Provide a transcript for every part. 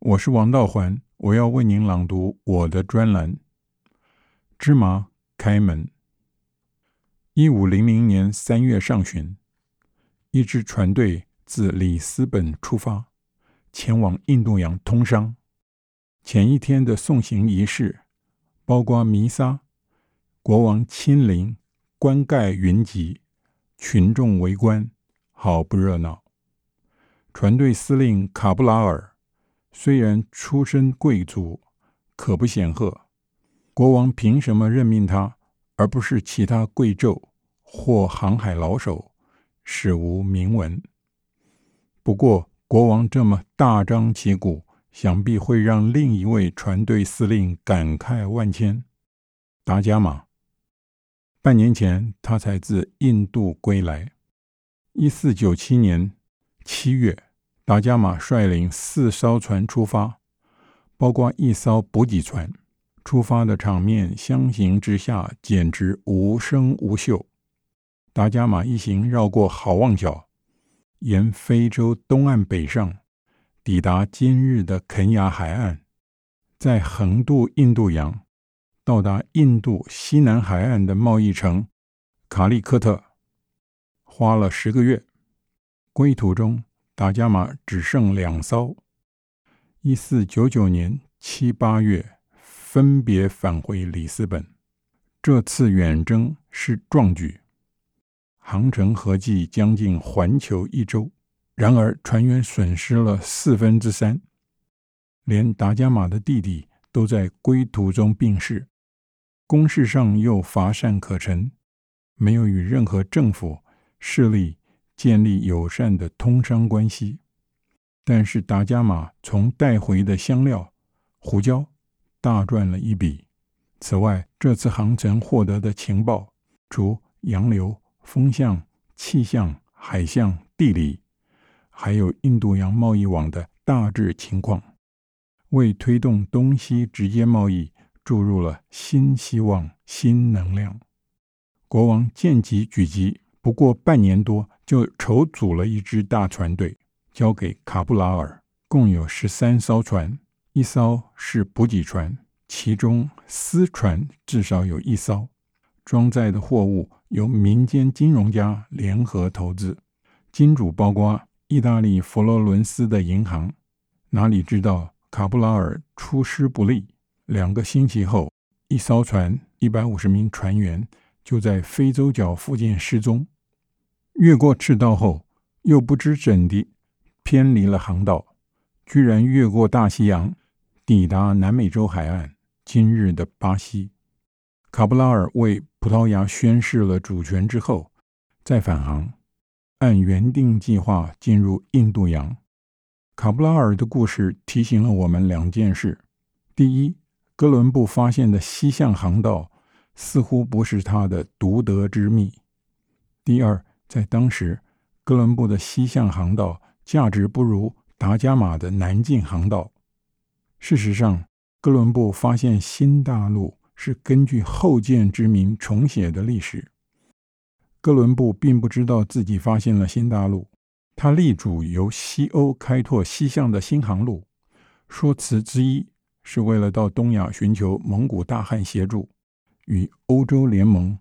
我是王道环，我要为您朗读我的专栏《芝麻开门》。一五零零年三月上旬，一支船队自里斯本出发，前往印度洋通商。前一天的送行仪式，包括弥撒、国王亲临、冠盖云集、群众围观，好不热闹。船队司令卡布拉尔虽然出身贵族，可不显赫。国王凭什么任命他，而不是其他贵胄或航海老手，史无明文。不过，国王这么大张旗鼓，想必会让另一位船队司令感慨万千。达伽马，半年前他才自印度归来。一四九七年七月。达伽马率领四艘船出发，包括一艘补给船。出发的场面，相形之下简直无声无秀。达伽马一行绕过好望角，沿非洲东岸北上，抵达今日的肯亚海岸，再横渡印度洋，到达印度西南海岸的贸易城卡利科特，花了十个月。归途中。达伽马只剩两艘，一四九九年七八月分别返回里斯本。这次远征是壮举，航程合计将近环球一周。然而船员损失了四分之三，连达伽马的弟弟都在归途中病逝。公事上又乏善可陈，没有与任何政府势力。建立友善的通商关系，但是达伽马从带回的香料、胡椒大赚了一笔。此外，这次航程获得的情报，除洋流、风向、气象、海象、地理，还有印度洋贸易网的大致情况，为推动东西直接贸易注入了新希望、新能量。国王见机举击。不过半年多，就筹组了一支大船队，交给卡布拉尔，共有十三艘船，一艘是补给船，其中私船至少有一艘，装载的货物由民间金融家联合投资，金主包括意大利佛罗伦斯的银行。哪里知道卡布拉尔出师不利，两个星期后，一艘船一百五十名船员就在非洲角附近失踪。越过赤道后，又不知怎地偏离了航道，居然越过大西洋，抵达南美洲海岸，今日的巴西。卡布拉尔为葡萄牙宣示了主权之后，再返航，按原定计划进入印度洋。卡布拉尔的故事提醒了我们两件事：第一，哥伦布发现的西向航道似乎不是他的独得之秘；第二。在当时，哥伦布的西向航道价值不如达伽马的南进航道。事实上，哥伦布发现新大陆是根据后见之明重写的历史。哥伦布并不知道自己发现了新大陆，他力主由西欧开拓西向的新航路，说辞之一是为了到东亚寻求蒙古大汗协助，与欧洲联盟。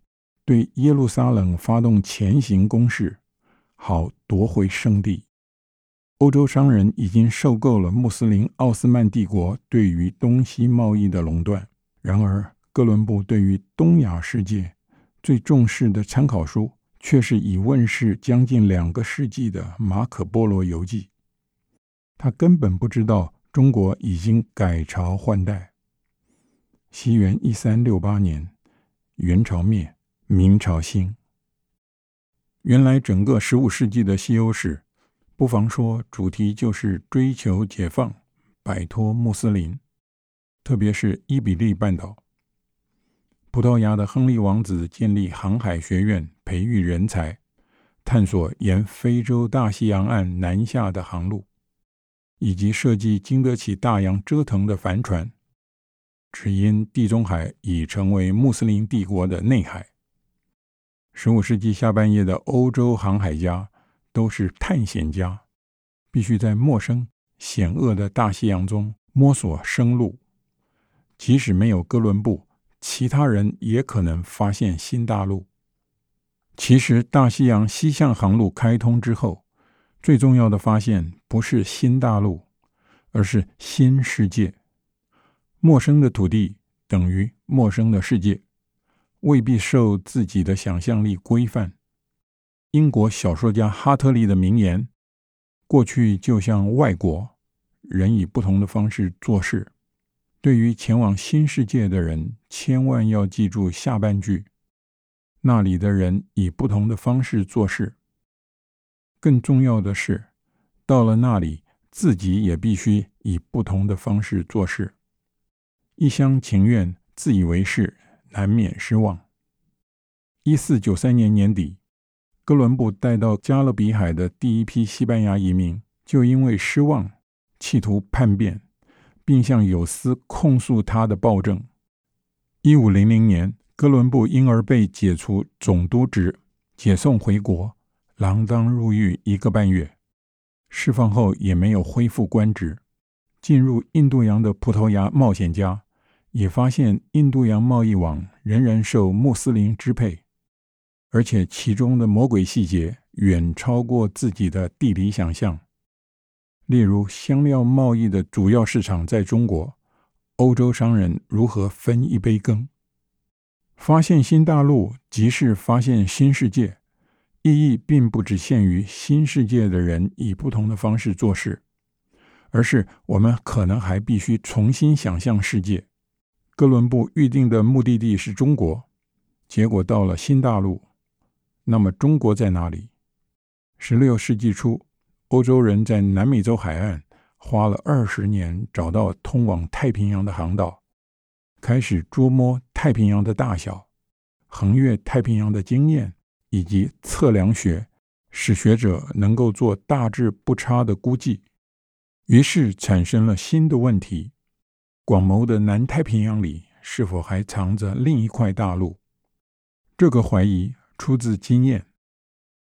对耶路撒冷发动前行攻势，好夺回圣地。欧洲商人已经受够了穆斯林奥斯曼帝国对于东西贸易的垄断。然而，哥伦布对于东亚世界最重视的参考书，却是已问世将近两个世纪的《马可·波罗游记》。他根本不知道中国已经改朝换代。西元一三六八年，元朝灭。明朝兴，原来整个十五世纪的西欧史，不妨说主题就是追求解放，摆脱穆斯林，特别是伊比利半岛。葡萄牙的亨利王子建立航海学院，培育人才，探索沿非洲大西洋岸南下的航路，以及设计经得起大洋折腾的帆船。只因地中海已成为穆斯林帝国的内海。十五世纪下半叶的欧洲航海家都是探险家，必须在陌生险恶的大西洋中摸索生路。即使没有哥伦布，其他人也可能发现新大陆。其实，大西洋西向航路开通之后，最重要的发现不是新大陆，而是新世界。陌生的土地等于陌生的世界，未必受自己的想象力规范。英国小说家哈特利的名言：“过去就像外国，人以不同的方式做事。”对于前往新世界的人，千万要记住下半句。那里的人以不同的方式做事。更重要的是，到了那里，自己也必须以不同的方式做事。一厢情愿、自以为是，难免失望。一四九三年年底，哥伦布带到加勒比海的第一批西班牙移民，就因为失望，企图叛变，并向有司控诉他的暴政。一五零零年。哥伦布因而被解除总督职，解送回国，锒铛入狱一个半月。释放后也没有恢复官职。进入印度洋的葡萄牙冒险家也发现，印度洋贸易网仍然受穆斯林支配，而且其中的魔鬼细节远超过自己的地理想象。例如，香料贸易的主要市场在中国，欧洲商人如何分一杯羹？发现新大陆，即是发现新世界，意义并不只限于新世界的人以不同的方式做事，而是我们可能还必须重新想象世界。哥伦布预定的目的地是中国，结果到了新大陆，那么中国在哪里？十六世纪初，欧洲人在南美洲海岸花了二十年找到通往太平洋的航道。开始捉摸太平洋的大小，横越太平洋的经验以及测量学，使学者能够做大致不差的估计。于是产生了新的问题：广袤的南太平洋里是否还藏着另一块大陆？这个怀疑出自经验。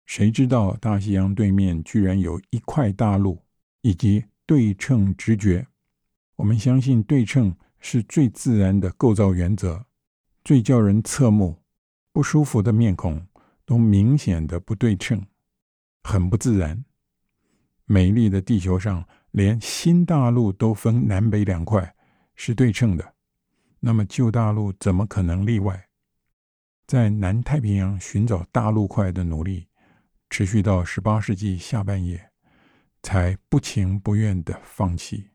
谁知道大西洋对面居然有一块大陆，以及对称直觉？我们相信对称。是最自然的构造原则，最叫人侧目、不舒服的面孔都明显的不对称，很不自然。美丽的地球上，连新大陆都分南北两块，是对称的，那么旧大陆怎么可能例外？在南太平洋寻找大陆块的努力，持续到十八世纪下半叶，才不情不愿的放弃。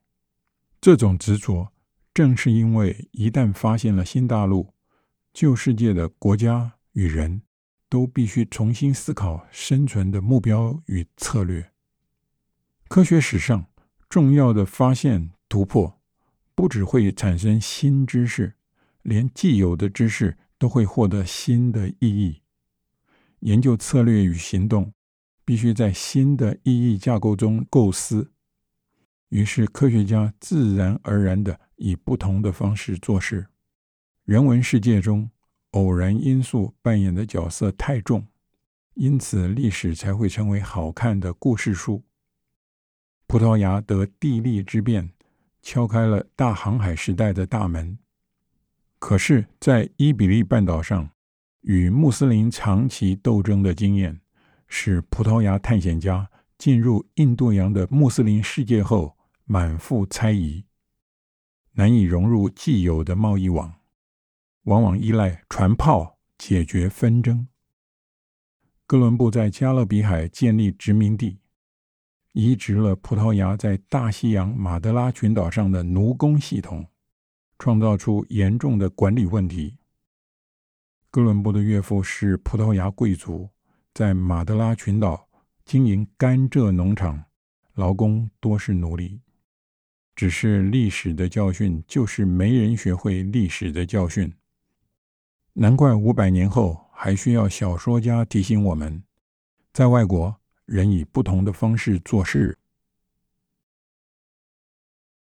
这种执着。正是因为一旦发现了新大陆，旧世界的国家与人都必须重新思考生存的目标与策略。科学史上重要的发现突破，不只会产生新知识，连既有的知识都会获得新的意义。研究策略与行动，必须在新的意义架构中构思。于是，科学家自然而然地以不同的方式做事。人文世界中，偶然因素扮演的角色太重，因此历史才会成为好看的故事书。葡萄牙得地利之便，敲开了大航海时代的大门。可是，在伊比利半岛上，与穆斯林长期斗争的经验，使葡萄牙探险家进入印度洋的穆斯林世界后，满腹猜疑，难以融入既有的贸易网，往往依赖船炮解决纷争。哥伦布在加勒比海建立殖民地，移植了葡萄牙在大西洋马德拉群岛上的奴工系统，创造出严重的管理问题。哥伦布的岳父是葡萄牙贵族，在马德拉群岛经营甘蔗农场，劳工多是奴隶。只是历史的教训，就是没人学会历史的教训。难怪五百年后还需要小说家提醒我们，在外国，人以不同的方式做事。